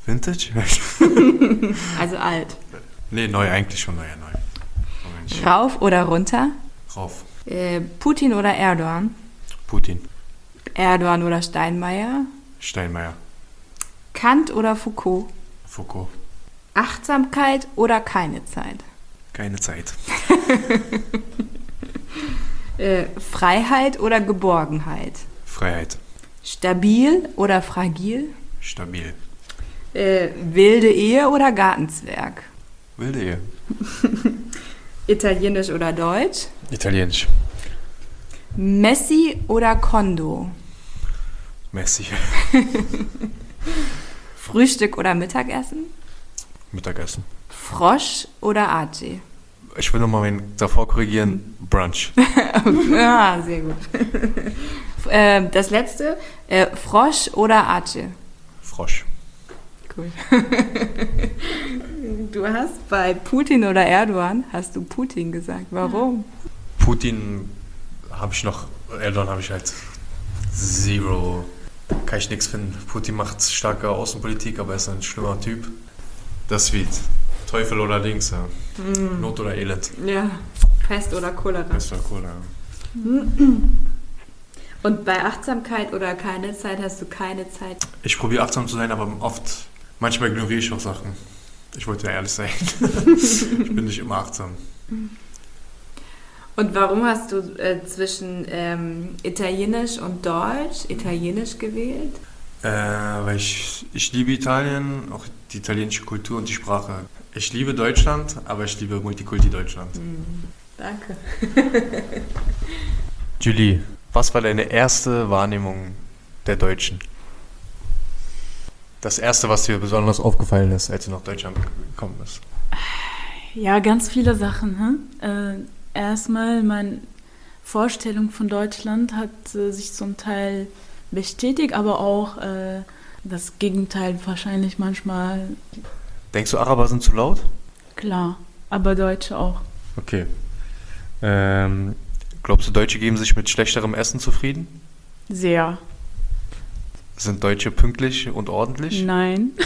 [SPEAKER 1] Vintage?
[SPEAKER 2] Also alt.
[SPEAKER 1] nee, neu, eigentlich schon neu, ja, neu. Moment.
[SPEAKER 2] Rauf oder runter?
[SPEAKER 1] Rauf.
[SPEAKER 2] Äh, Putin oder Erdogan?
[SPEAKER 1] Putin.
[SPEAKER 2] Erdogan oder Steinmeier?
[SPEAKER 1] Steinmeier.
[SPEAKER 2] Kant oder Foucault?
[SPEAKER 1] Foucault.
[SPEAKER 2] Achtsamkeit oder keine Zeit?
[SPEAKER 1] Keine Zeit.
[SPEAKER 2] Äh, Freiheit oder Geborgenheit?
[SPEAKER 1] Freiheit.
[SPEAKER 2] Stabil oder fragil?
[SPEAKER 1] Stabil.
[SPEAKER 2] Äh, wilde Ehe oder Gartenzwerg?
[SPEAKER 1] Wilde Ehe.
[SPEAKER 2] Italienisch oder Deutsch?
[SPEAKER 1] Italienisch.
[SPEAKER 2] Messi oder Kondo?
[SPEAKER 1] Messi.
[SPEAKER 2] Frühstück oder Mittagessen?
[SPEAKER 1] Mittagessen.
[SPEAKER 2] Frosch oder Ace?
[SPEAKER 1] Ich will nochmal meinen davor korrigieren. Brunch.
[SPEAKER 2] ah, sehr gut. äh, das letzte, äh, Frosch oder Ace?
[SPEAKER 1] Frosch.
[SPEAKER 2] Cool. du hast bei Putin oder Erdogan, hast du Putin gesagt. Warum?
[SPEAKER 1] Putin habe ich noch, Erdogan habe ich halt zero. Kann ich nichts finden. Putin macht starke Außenpolitik, aber er ist ein schlimmer Typ. Das wie Teufel oder Dings, ja. Not oder Elend.
[SPEAKER 2] Ja. Pest oder Cholera.
[SPEAKER 1] War cool, ja.
[SPEAKER 2] Und bei Achtsamkeit oder keine Zeit hast du keine Zeit.
[SPEAKER 1] Ich probiere achtsam zu sein, aber oft, manchmal ignoriere ich auch Sachen. Ich wollte ja ehrlich sein. ich bin nicht immer achtsam.
[SPEAKER 2] Und warum hast du äh, zwischen ähm, Italienisch und Deutsch Italienisch gewählt?
[SPEAKER 1] Äh, weil ich, ich liebe Italien, auch die italienische Kultur und die Sprache. Ich liebe Deutschland, aber ich liebe Multikulti Deutschland.
[SPEAKER 2] Danke.
[SPEAKER 1] Julie, was war deine erste Wahrnehmung der Deutschen? Das erste, was dir besonders aufgefallen ist, als du nach Deutschland gekommen bist.
[SPEAKER 6] Ja, ganz viele Sachen. Hm? Äh, erstmal, meine Vorstellung von Deutschland hat äh, sich zum Teil bestätigt, aber auch äh, das Gegenteil wahrscheinlich manchmal
[SPEAKER 1] Denkst du, Araber sind zu laut?
[SPEAKER 6] klar. Aber Deutsche auch.
[SPEAKER 1] Okay. Ähm, glaubst du, Deutsche geben sich mit schlechterem Essen zufrieden?
[SPEAKER 6] Sehr.
[SPEAKER 1] Sind Deutsche pünktlich und ordentlich?
[SPEAKER 6] Nein.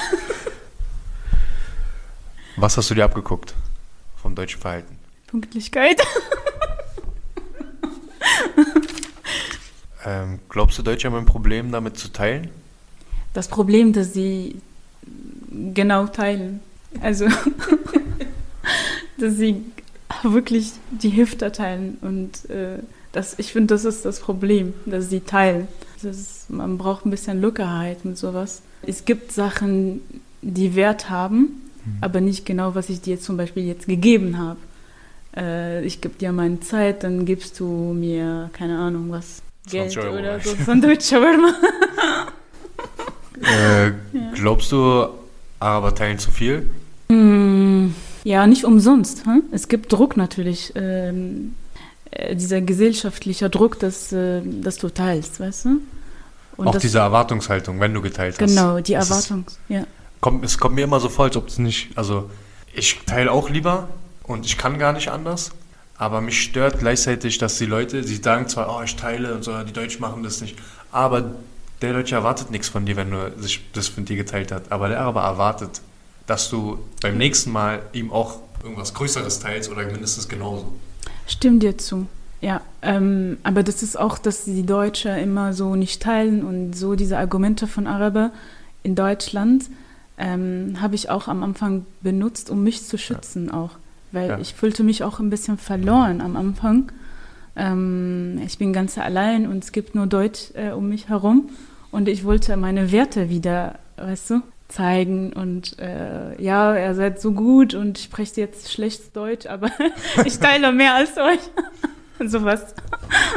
[SPEAKER 1] Was hast du dir abgeguckt vom deutschen Verhalten?
[SPEAKER 6] Pünktlichkeit.
[SPEAKER 1] Ähm, glaubst du, Deutsche haben ein Problem damit zu teilen?
[SPEAKER 6] Das Problem, dass sie genau teilen. Also, dass sie wirklich die Hälfte teilen. Und äh, das, ich finde, das ist das Problem, dass sie teilen. Das ist, man braucht ein bisschen Lockerheit mit sowas. Es gibt Sachen, die Wert haben, aber nicht genau, was ich dir zum Beispiel jetzt gegeben habe. Äh, ich gebe dir meine Zeit, dann gibst du mir, keine Ahnung, was, Geld
[SPEAKER 1] 20 Euro.
[SPEAKER 6] oder so. Sandwich Shawarma.
[SPEAKER 1] Äh, glaubst du, Araber teilen zu viel?
[SPEAKER 6] Mm, Ja, nicht umsonst. Hm? Es gibt Druck natürlich. Ähm, äh, dieser gesellschaftliche Druck, dass, äh, dass du teilst, weißt du? Und
[SPEAKER 1] auch diese Erwartungshaltung, wenn du geteilt hast.
[SPEAKER 6] Genau, die
[SPEAKER 1] ist-
[SPEAKER 6] Erwartung. Ja.
[SPEAKER 1] Kommt, es kommt mir immer so vor, als ob es nicht. Also, ich teile auch lieber und ich kann gar nicht anders. Aber mich stört gleichzeitig, dass die Leute, sie sagen zwar, oh, ich teile und so, die Deutschen machen das nicht. Aber der Deutsche erwartet nichts von dir, wenn du sich das von dir geteilt hat. Aber der Araber erwartet, dass du beim nächsten Mal ihm auch irgendwas Größeres teilst oder mindestens genauso.
[SPEAKER 6] Stimmt dir zu. Ja, ähm, aber das ist auch, dass die Deutschen immer so nicht teilen und so diese Argumente von Araber in Deutschland ähm, habe ich auch am Anfang benutzt, um mich zu schützen auch. Weil
[SPEAKER 1] Ja.
[SPEAKER 6] ich fühlte mich auch ein bisschen verloren am Anfang. Ähm, ich bin ganz allein und es gibt nur Deutsch äh, um mich herum und ich wollte meine Werte wieder, weißt du, zeigen und äh, ja, ihr seid so gut und sprecht jetzt schlecht Deutsch, aber ich teile mehr als euch. Sowas.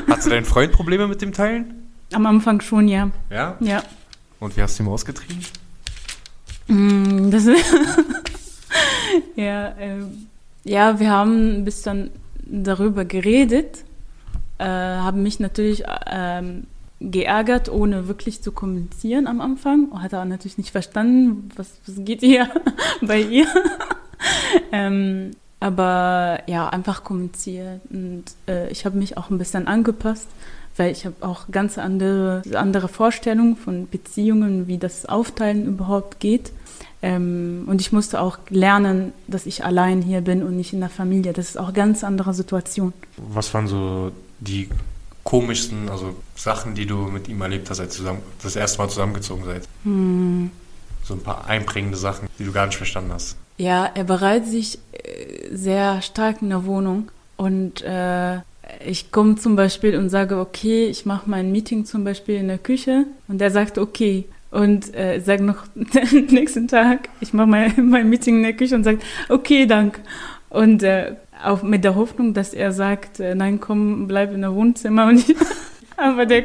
[SPEAKER 1] Hast du dein Freund Probleme mit dem Teilen?
[SPEAKER 6] Am Anfang schon, ja.
[SPEAKER 1] Ja.
[SPEAKER 6] Ja.
[SPEAKER 1] Und wie hast du ihn ausgetrieben?
[SPEAKER 6] Mm, Das ist ja, ähm, ja, wir haben ein bisschen darüber geredet äh, haben mich natürlich ähm, geärgert, ohne wirklich zu kommunizieren am Anfang. Hat auch natürlich nicht verstanden, was, was geht hier bei ihr. ähm, aber ja, einfach kommuniziert. Und äh, ich habe mich auch ein bisschen angepasst, weil ich habe auch ganz andere, andere Vorstellungen von Beziehungen, wie das Aufteilen überhaupt geht. Ähm, und ich musste auch lernen, dass ich allein hier bin und nicht in der Familie. Das ist auch eine ganz andere Situation.
[SPEAKER 1] Was waren so die komischsten, also Sachen, die du mit ihm erlebt hast, als zusammen, das erste Mal zusammengezogen seid?
[SPEAKER 6] Hm.
[SPEAKER 1] So ein paar einprägende Sachen, die du gar nicht verstanden hast.
[SPEAKER 6] Ja, er bereitet sich äh, sehr stark in der Wohnung und äh, ich komme zum Beispiel und sage, okay, ich mache mein Meeting zum Beispiel in der Küche und er sagt, okay. Und äh, sagt noch nächsten Tag, ich mache mein, mein Meeting in der Küche und sagt, okay, dank. Und äh, auch mit der Hoffnung, dass er sagt, äh, nein, komm, bleib in der Wohnzimmer. Und ich, aber der,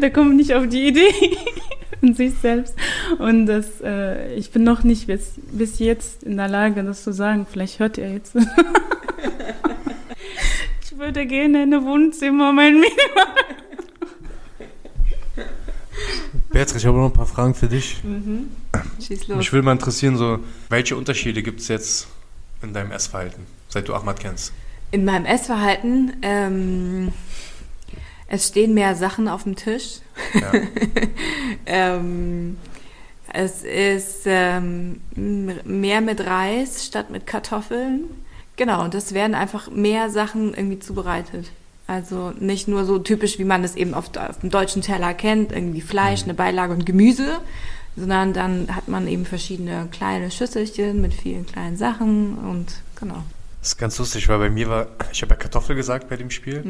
[SPEAKER 6] der kommt nicht auf die Idee von sich selbst. Und das, äh, ich bin noch nicht bis, bis jetzt in der Lage, das zu sagen. Vielleicht hört er jetzt. ich würde gerne in ein Wohnzimmer mein machen.
[SPEAKER 1] Beatrice, ich habe noch ein paar Fragen für dich.
[SPEAKER 2] Mhm. Schieß los.
[SPEAKER 1] Mich würde mal interessieren, so, welche Unterschiede gibt es jetzt in deinem Essverhalten, seit du Ahmad kennst?
[SPEAKER 2] In meinem Essverhalten, ähm, es stehen mehr Sachen auf dem Tisch.
[SPEAKER 1] Ja.
[SPEAKER 2] ähm, es ist ähm, mehr mit Reis statt mit Kartoffeln. Genau, und es werden einfach mehr Sachen irgendwie zubereitet. Also nicht nur so typisch, wie man es eben auf, auf dem deutschen Teller kennt, irgendwie Fleisch, eine Beilage und Gemüse, sondern dann hat man eben verschiedene kleine Schüsselchen mit vielen kleinen Sachen und genau.
[SPEAKER 1] Das ist ganz lustig, weil bei mir war, ich habe ja Kartoffel gesagt bei dem Spiel.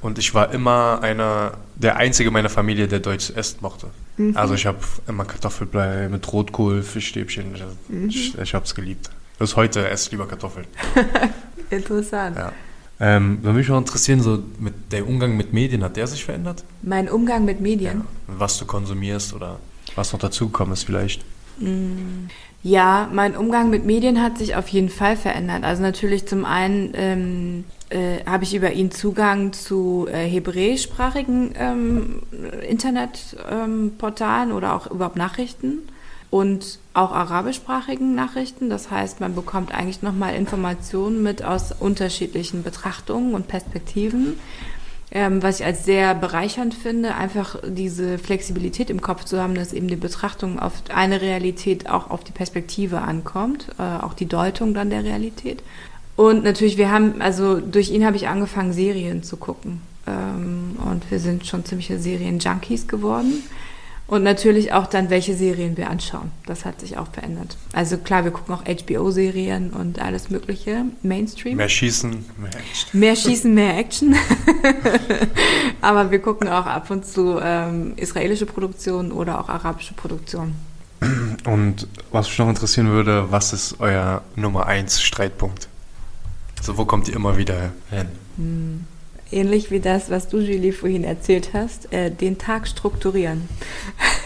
[SPEAKER 1] Und ich war immer einer, der Einzige in meiner Familie, der deutsches Essen mochte. Also ich habe immer Kartoffelbrei mit Rotkohl, Fischstäbchen. Ich, ich habe es geliebt. Bis heute esse ich lieber Kartoffeln.
[SPEAKER 2] Interessant.
[SPEAKER 1] Ja. Ähm, würde mich auch interessieren, so mit der Umgang mit Medien, hat der sich verändert?
[SPEAKER 2] Mein Umgang mit Medien.
[SPEAKER 1] Was du konsumierst oder was noch dazugekommen ist vielleicht?
[SPEAKER 2] Ja, mein Umgang mit Medien hat sich auf jeden Fall verändert. Also natürlich zum einen ähm, äh, habe ich über ihn Zugang zu äh, hebräischsprachigen ähm, Internetportalen ähm, oder auch überhaupt Nachrichten und auch arabischsprachigen Nachrichten. Das heißt, man bekommt eigentlich nochmal Informationen mit aus unterschiedlichen Betrachtungen und Perspektiven. Ähm, was ich als sehr bereichernd finde, einfach diese Flexibilität im Kopf zu haben, dass eben die Betrachtung auf eine Realität auch auf die Perspektive ankommt, äh, auch die Deutung dann der Realität. Und natürlich, wir haben, also durch ihn habe ich angefangen, Serien zu gucken. Ähm, und wir sind schon ziemliche Serien-Junkies geworden. Und natürlich auch dann, welche Serien wir anschauen. Das hat sich auch verändert. Also klar, wir gucken auch HBO-Serien und alles Mögliche, Mainstream.
[SPEAKER 1] Mehr Schießen, mehr Action.
[SPEAKER 2] Mehr Schießen, mehr Action. Aber wir gucken auch ab und zu ähm, israelische Produktionen oder auch arabische Produktionen.
[SPEAKER 1] Und was mich noch interessieren würde, was ist euer Nummer 1 Streitpunkt? Also wo kommt ihr immer wieder hin?
[SPEAKER 2] Ähnlich wie das, was du, Julie, vorhin erzählt hast, äh, den Tag strukturieren.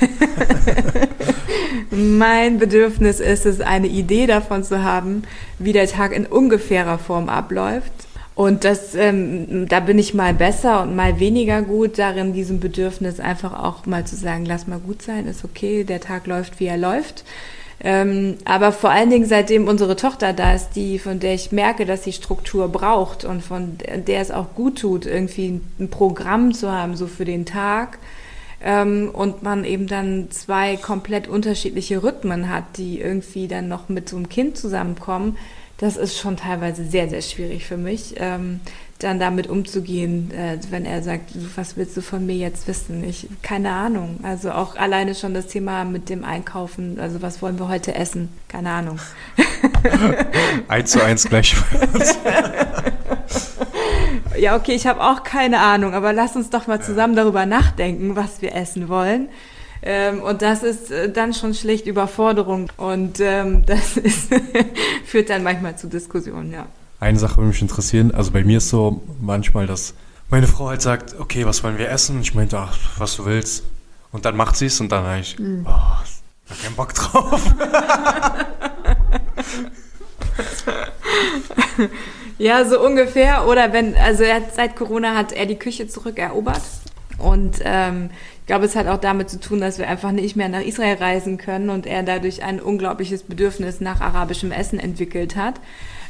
[SPEAKER 2] mein Bedürfnis ist es, eine Idee davon zu haben, wie der Tag in ungefährer Form abläuft. Und das, ähm, da bin ich mal besser und mal weniger gut darin, diesem Bedürfnis einfach auch mal zu sagen, lass mal gut sein, ist okay, der Tag läuft, wie er läuft. Ähm, aber vor allen Dingen, seitdem unsere Tochter da ist, die, von der ich merke, dass sie Struktur braucht und von der, es auch gut tut, irgendwie ein Programm zu haben, so für den Tag. Ähm, und man eben dann zwei komplett unterschiedliche Rhythmen hat, die irgendwie dann noch mit so einem Kind zusammenkommen. Das ist schon teilweise sehr, sehr schwierig für mich, ähm, dann damit umzugehen, äh, wenn er sagt, was willst du von mir jetzt wissen? Ich, keine Ahnung. Also auch alleine schon das Thema mit dem Einkaufen, also was wollen wir heute essen? Keine Ahnung.
[SPEAKER 1] 1 zu 1 gleich.
[SPEAKER 2] Ja, okay, ich habe auch keine Ahnung, aber lass uns doch mal zusammen darüber nachdenken, was wir essen wollen. Ähm, und das ist äh, dann schon schlicht Überforderung und ähm, das ist, führt dann manchmal zu Diskussionen, ja.
[SPEAKER 1] Eine Sache würde mich interessieren. Also bei mir ist so manchmal, dass meine Frau halt sagt, okay, was wollen wir essen? Ich meinte, ach, was du willst. Und dann macht sie es und dann habe ich, oh, hab keinen Bock drauf.
[SPEAKER 2] Ja, so ungefähr. Oder wenn, also er seit Corona hat er die Küche zurückerobert. Und ähm, ich glaube, es hat auch damit zu tun, dass wir einfach nicht mehr nach Israel reisen können und er dadurch ein unglaubliches Bedürfnis nach arabischem Essen entwickelt hat.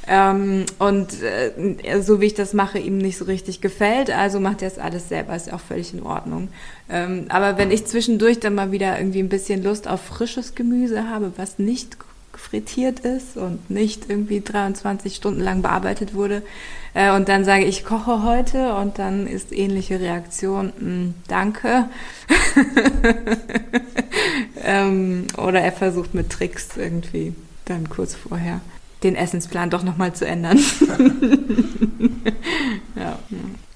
[SPEAKER 2] Ähm, und äh, so wie ich das mache, ihm nicht so richtig gefällt. Also macht er es alles selber, ist auch völlig in Ordnung. Ähm, aber wenn ich zwischendurch dann mal wieder irgendwie ein bisschen Lust auf frisches Gemüse habe, was nicht frittiert ist und nicht irgendwie 23 Stunden lang bearbeitet wurde. Äh, und dann sage ich, koche heute und dann ist ähnliche Reaktion, mh, hm, danke. ähm, oder er versucht mit Tricks irgendwie dann kurz vorher den Essensplan doch nochmal zu ändern.
[SPEAKER 1] ja.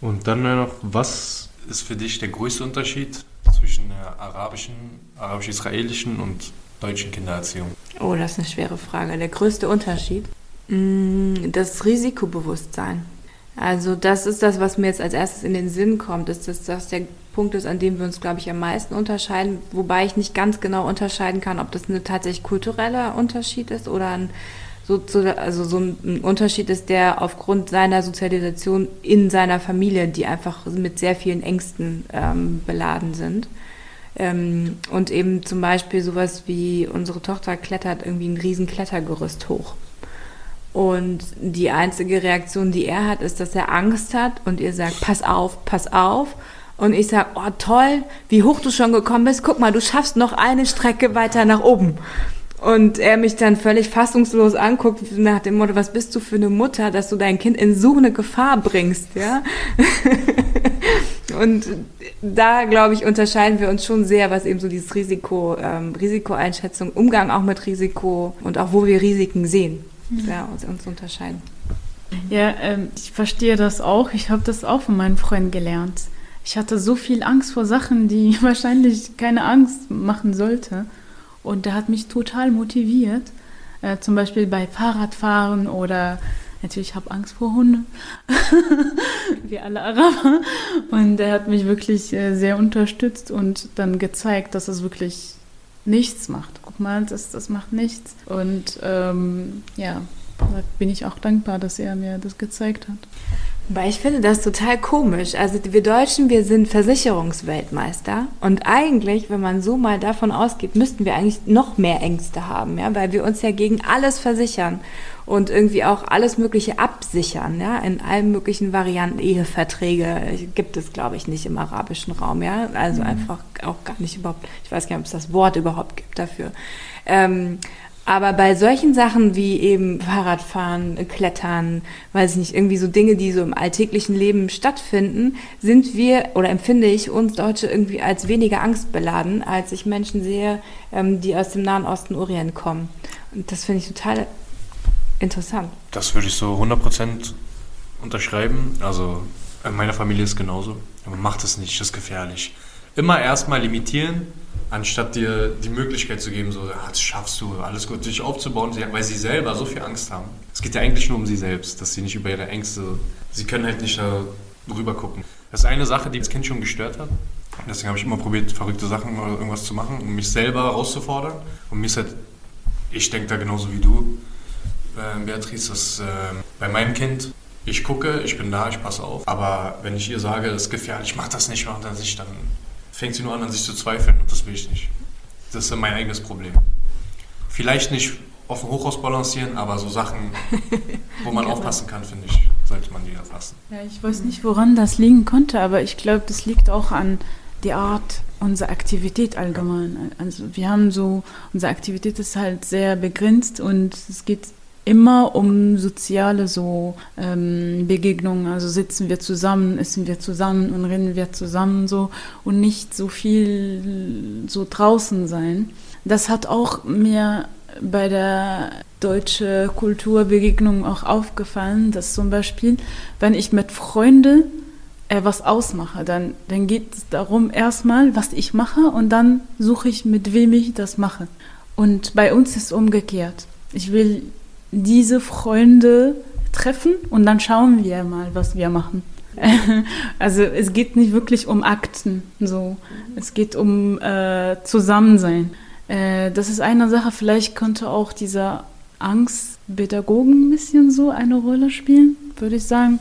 [SPEAKER 1] Und dann noch, was ist für dich der größte Unterschied zwischen der arabischen, arabisch-israelischen und deutschen Kindererziehung?
[SPEAKER 2] Oh, das ist eine schwere Frage. Der größte Unterschied? Mm, das Risikobewusstsein. Also das ist das, was mir jetzt als erstes in den Sinn kommt, ist, dass das der Punkt ist, an dem wir uns, glaube ich, am meisten unterscheiden, wobei ich nicht ganz genau unterscheiden kann, ob das ein tatsächlich kultureller Unterschied ist oder ein so, also so ein Unterschied ist, der aufgrund seiner Sozialisation in seiner Familie, die einfach mit sehr vielen Ängsten ähm, beladen sind. Ähm, und eben zum Beispiel sowas wie unsere Tochter klettert irgendwie ein riesen Klettergerüst hoch. Und die einzige Reaktion, die er hat, ist, dass er Angst hat und ihr sagt, pass auf, pass auf. Und ich sage, oh toll, wie hoch du schon gekommen bist. Guck mal, du schaffst noch eine Strecke weiter nach oben. Und er mich dann völlig fassungslos anguckt nach dem Motto, was bist du für eine Mutter, dass du dein Kind in so eine Gefahr bringst, ja? und da, glaube ich, unterscheiden wir uns schon sehr, was eben so dieses Risiko, ähm, Risikoeinschätzung, Umgang auch mit Risiko und auch wo wir Risiken sehen, mhm. ja, uns, uns unterscheiden.
[SPEAKER 6] Ja, ähm, ich verstehe das auch. Ich habe das auch von meinen Freunden gelernt. Ich hatte so viel Angst vor Sachen, die wahrscheinlich keine Angst machen sollte. Und der hat mich total motiviert. Äh, zum Beispiel bei Fahrradfahren oder natürlich habe Angst vor Hunden, wie alle Araber. Und er hat mich wirklich äh, sehr unterstützt und dann gezeigt, dass es wirklich nichts macht. Guck mal, das, das macht nichts. Und ähm, ja, da bin ich auch dankbar, dass er mir das gezeigt hat.
[SPEAKER 2] Weil ich finde das total komisch. Also wir Deutschen, wir sind Versicherungsweltmeister und eigentlich, wenn man so mal davon ausgeht, müssten wir eigentlich noch mehr Ängste haben, ja, weil wir uns ja gegen alles versichern und irgendwie auch alles Mögliche absichern, ja, in allen möglichen Varianten. Eheverträge gibt es, glaube ich, nicht im arabischen Raum, ja, also mhm. einfach auch gar nicht überhaupt. Ich weiß gar nicht, ob es das Wort überhaupt gibt dafür. Ähm, aber bei solchen Sachen wie eben Fahrradfahren, Klettern, weiß ich nicht, irgendwie so Dinge, die so im alltäglichen Leben stattfinden, sind wir oder empfinde ich uns Deutsche irgendwie als weniger angstbeladen, als ich Menschen sehe, ähm, die aus dem Nahen Osten, Orient kommen. Und das finde ich total interessant.
[SPEAKER 1] Das würde ich so 100% unterschreiben. Also in meiner Familie ist genauso. Man macht es nicht, das ist gefährlich. Immer erstmal limitieren anstatt dir die Möglichkeit zu geben, so, ah, das schaffst du, alles gut, dich aufzubauen, weil sie selber so viel Angst haben. Es geht ja eigentlich nur um sie selbst, dass sie nicht über ihre Ängste, sie können halt nicht darüber gucken. Das ist eine Sache, die das Kind schon gestört hat. Deswegen habe ich immer probiert, verrückte Sachen oder irgendwas zu machen, um mich selber herauszufordern. Und mir ist halt, ich denke da genauso wie du, äh, Beatrice, dass äh, bei meinem Kind, ich gucke, ich bin da, ich passe auf. Aber wenn ich ihr sage, das ist gefährlich, mach das nicht, mach das nicht, dann fängt sie nur an, an sich zu zweifeln und das will ich nicht. Das ist mein eigenes Problem. Vielleicht nicht auf dem Hochhaus balancieren, aber so Sachen, wo man aufpassen kann, finde ich, sollte man die erfassen.
[SPEAKER 6] Ja, ich weiß nicht, woran das liegen konnte, aber ich glaube, das liegt auch an der Art unserer Aktivität allgemein. Also wir haben so, unsere Aktivität ist halt sehr begrenzt und es geht immer um soziale so ähm, Begegnungen. Also sitzen wir zusammen, essen wir zusammen und reden wir zusammen so und nicht so viel so draußen sein. Das hat auch mir bei der deutsche Kulturbegegnung auch aufgefallen, dass zum Beispiel, wenn ich mit Freunden äh, was ausmache, dann, dann geht es darum erstmal, was ich mache und dann suche ich, mit wem ich das mache. Und bei uns ist umgekehrt. Ich will diese Freunde treffen und dann schauen wir mal, was wir machen. Also es geht nicht wirklich um Akten, so. Es geht um äh, Zusammensein. Äh, das ist eine Sache. Vielleicht könnte auch dieser Angstpädagogen ein bisschen so eine Rolle spielen. würde ich sagen.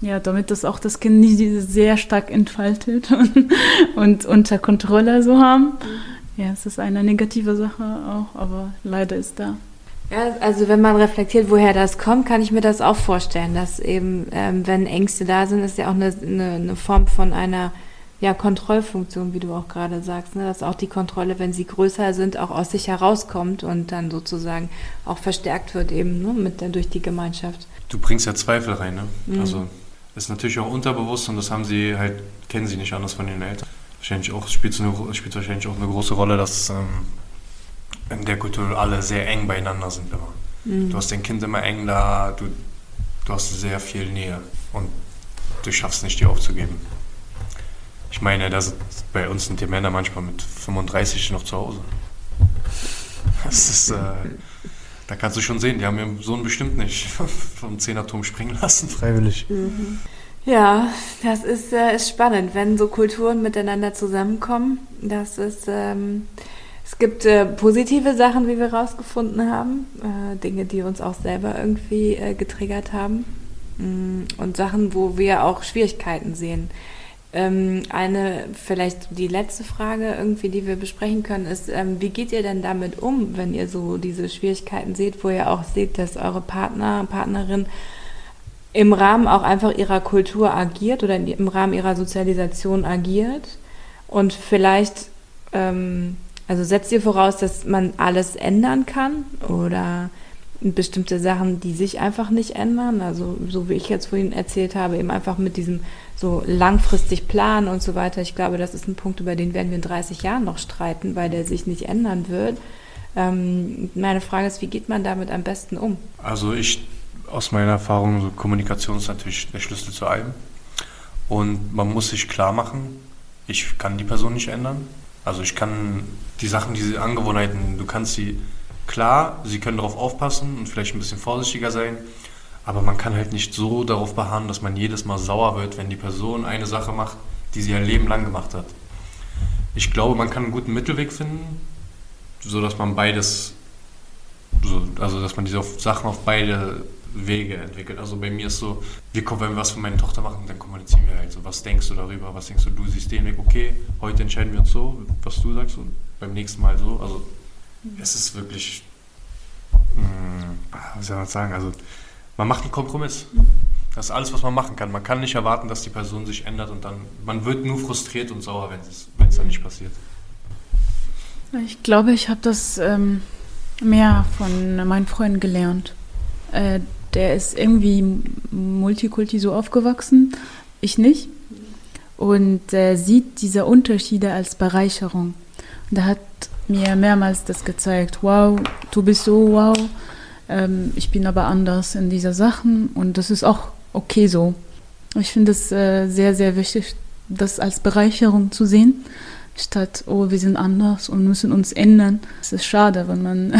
[SPEAKER 6] Ja, damit das auch das Kind nicht sehr stark entfaltet und, und unter Kontrolle so haben. Ja, es ist eine negative Sache auch, aber leider ist da.
[SPEAKER 2] Ja, also wenn man reflektiert, woher das kommt, kann ich mir das auch vorstellen, dass eben, ähm, wenn Ängste da sind, ist ja auch eine, eine, eine Form von einer ja, Kontrollfunktion, wie du auch gerade sagst, ne? dass auch die Kontrolle, wenn sie größer sind, auch aus sich herauskommt und dann sozusagen auch verstärkt wird eben ne? Mit, durch die Gemeinschaft.
[SPEAKER 1] Du bringst ja Zweifel rein, ne? Mhm. Also ist natürlich auch unterbewusst und das haben sie halt, kennen sie nicht anders von ihren Eltern. Wahrscheinlich auch, spielt, eine, spielt wahrscheinlich auch eine große Rolle, dass ähm, in der Kultur alle sehr eng beieinander sind immer. Mhm. Du hast dein Kind immer eng da, du, du hast sehr viel Nähe und du schaffst nicht, die aufzugeben. Ich meine, das, bei uns sind die Männer manchmal mit 35 noch zu Hause. Das ist, äh, da kannst du schon sehen, die haben ihren Sohn bestimmt nicht vom Zehnerturm springen lassen, freiwillig.
[SPEAKER 2] Mhm. Ja, das ist, äh, ist spannend, wenn so Kulturen miteinander zusammenkommen. Das ist, ähm, es gibt äh, positive Sachen, wie wir rausgefunden haben, äh, Dinge, die uns auch selber irgendwie äh, getriggert haben mm, und Sachen, wo wir auch Schwierigkeiten sehen. Ähm, eine, vielleicht die letzte Frage irgendwie, die wir besprechen können, ist, ähm, wie geht ihr denn damit um, wenn ihr so diese Schwierigkeiten seht, wo ihr auch seht, dass eure Partner, Partnerin im Rahmen auch einfach ihrer Kultur agiert oder im Rahmen ihrer Sozialisation agiert und vielleicht, ähm, also setzt ihr voraus, dass man alles ändern kann oder bestimmte Sachen, die sich einfach nicht ändern, also so wie ich jetzt vorhin erzählt habe, eben einfach mit diesem so langfristig planen und so weiter. Ich glaube, das ist ein Punkt, über den werden wir in 30 Jahren noch streiten, weil der sich nicht ändern wird. Ähm, meine Frage ist, wie geht man damit am besten um?
[SPEAKER 1] Also ich, aus meiner Erfahrung, so Kommunikation ist natürlich der Schlüssel zu allem. Und man muss sich klar machen, ich kann die Person nicht ändern. Also ich kann die Sachen, diese Angewohnheiten, du kannst sie, klar, sie können darauf aufpassen und vielleicht ein bisschen vorsichtiger sein, aber man kann halt nicht so darauf beharren, dass man jedes Mal sauer wird, wenn die Person eine Sache macht, die sie ein Leben lang gemacht hat. Ich glaube, man kann einen guten Mittelweg finden, so dass man beides, so, also dass man diese Sachen auf beide Wege entwickelt. Also bei mir ist so, wir kommen, wenn wir was für meine Tochter machen, dann kommunizieren wir halt so, was denkst du darüber, was denkst du, du siehst den Weg, okay, heute entscheiden wir uns so, was du sagst und beim nächsten Mal so. Also es ist wirklich, mh, hm, was soll man sagen, also man macht einen Kompromiss. Das ist alles, was man machen kann. Man kann nicht erwarten, dass die Person sich ändert und dann, man wird nur frustriert und sauer, wenn es dann nicht passiert.
[SPEAKER 6] Ich glaube, ich habe das ähm, mehr von meinen Freunden gelernt. Äh, der ist irgendwie Multikulti so aufgewachsen, ich nicht. Und äh, sieht diese Unterschiede als Bereicherung. Und er hat mir mehrmals das gezeigt. Wow, du bist so wow ähm, ich bin aber anders in dieser Sachen und das ist auch okay so. Ich finde es äh, sehr, sehr wichtig, das als Bereicherung zu sehen, statt, oh, wir sind anders und müssen uns ändern. Es ist schade, wenn man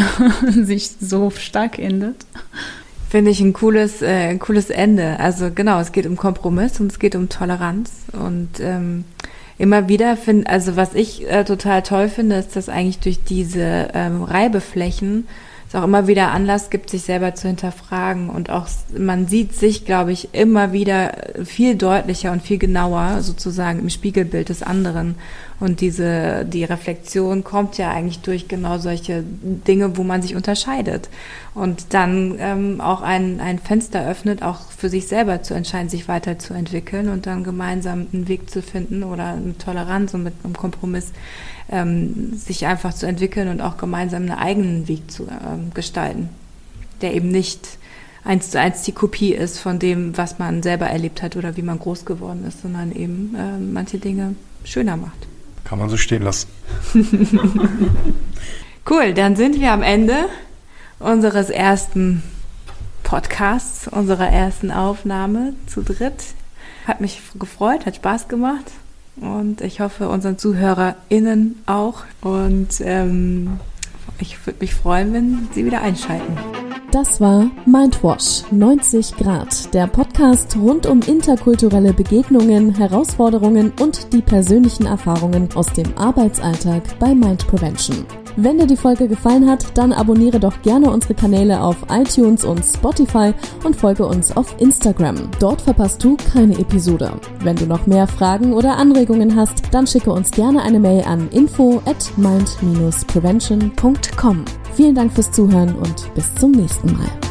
[SPEAKER 6] sich so stark ändert.
[SPEAKER 2] Finde ich ein cooles, äh, cooles Ende. Also genau, es geht um Kompromiss und es geht um Toleranz und ähm, immer wieder finde, also was ich äh, total toll finde, ist, dass eigentlich durch diese ähm, Reibeflächen es auch immer wieder Anlass gibt, sich selber zu hinterfragen und auch man sieht sich, glaube ich, immer wieder viel deutlicher und viel genauer sozusagen im Spiegelbild des anderen. Und diese, die Reflexion kommt ja eigentlich durch genau solche Dinge, wo man sich unterscheidet. Und dann ähm, auch ein, ein Fenster öffnet, auch für sich selber zu entscheiden, sich weiterzuentwickeln und dann gemeinsam einen Weg zu finden oder eine Toleranz und mit einem Kompromiss ähm, sich einfach zu entwickeln und auch gemeinsam einen eigenen Weg zu ähm, gestalten, der eben nicht eins zu eins die Kopie ist von dem, was man selber erlebt hat oder wie man groß geworden ist, sondern eben äh, manche Dinge schöner macht.
[SPEAKER 1] Kann man so stehen lassen.
[SPEAKER 2] cool, dann sind wir am Ende unseres ersten Podcasts, unserer ersten Aufnahme zu dritt. Hat mich gefreut, hat Spaß gemacht. Und ich hoffe, unseren ZuhörerInnen auch. Und ähm, ich würde mich freuen, wenn Sie wieder einschalten.
[SPEAKER 5] Das war Mindwash 90 Grad, der Podcast rund um interkulturelle Begegnungen, Herausforderungen und die persönlichen Erfahrungen aus dem Arbeitsalltag bei Mind Prevention. Wenn dir die Folge gefallen hat, dann abonniere doch gerne unsere Kanäle auf iTunes und Spotify und folge uns auf Instagram. Dort verpasst du keine Episode. Wenn du noch mehr Fragen oder Anregungen hast, dann schicke uns gerne eine Mail an info at mind-prevention.com. Vielen Dank fürs Zuhören und bis zum nächsten Mal.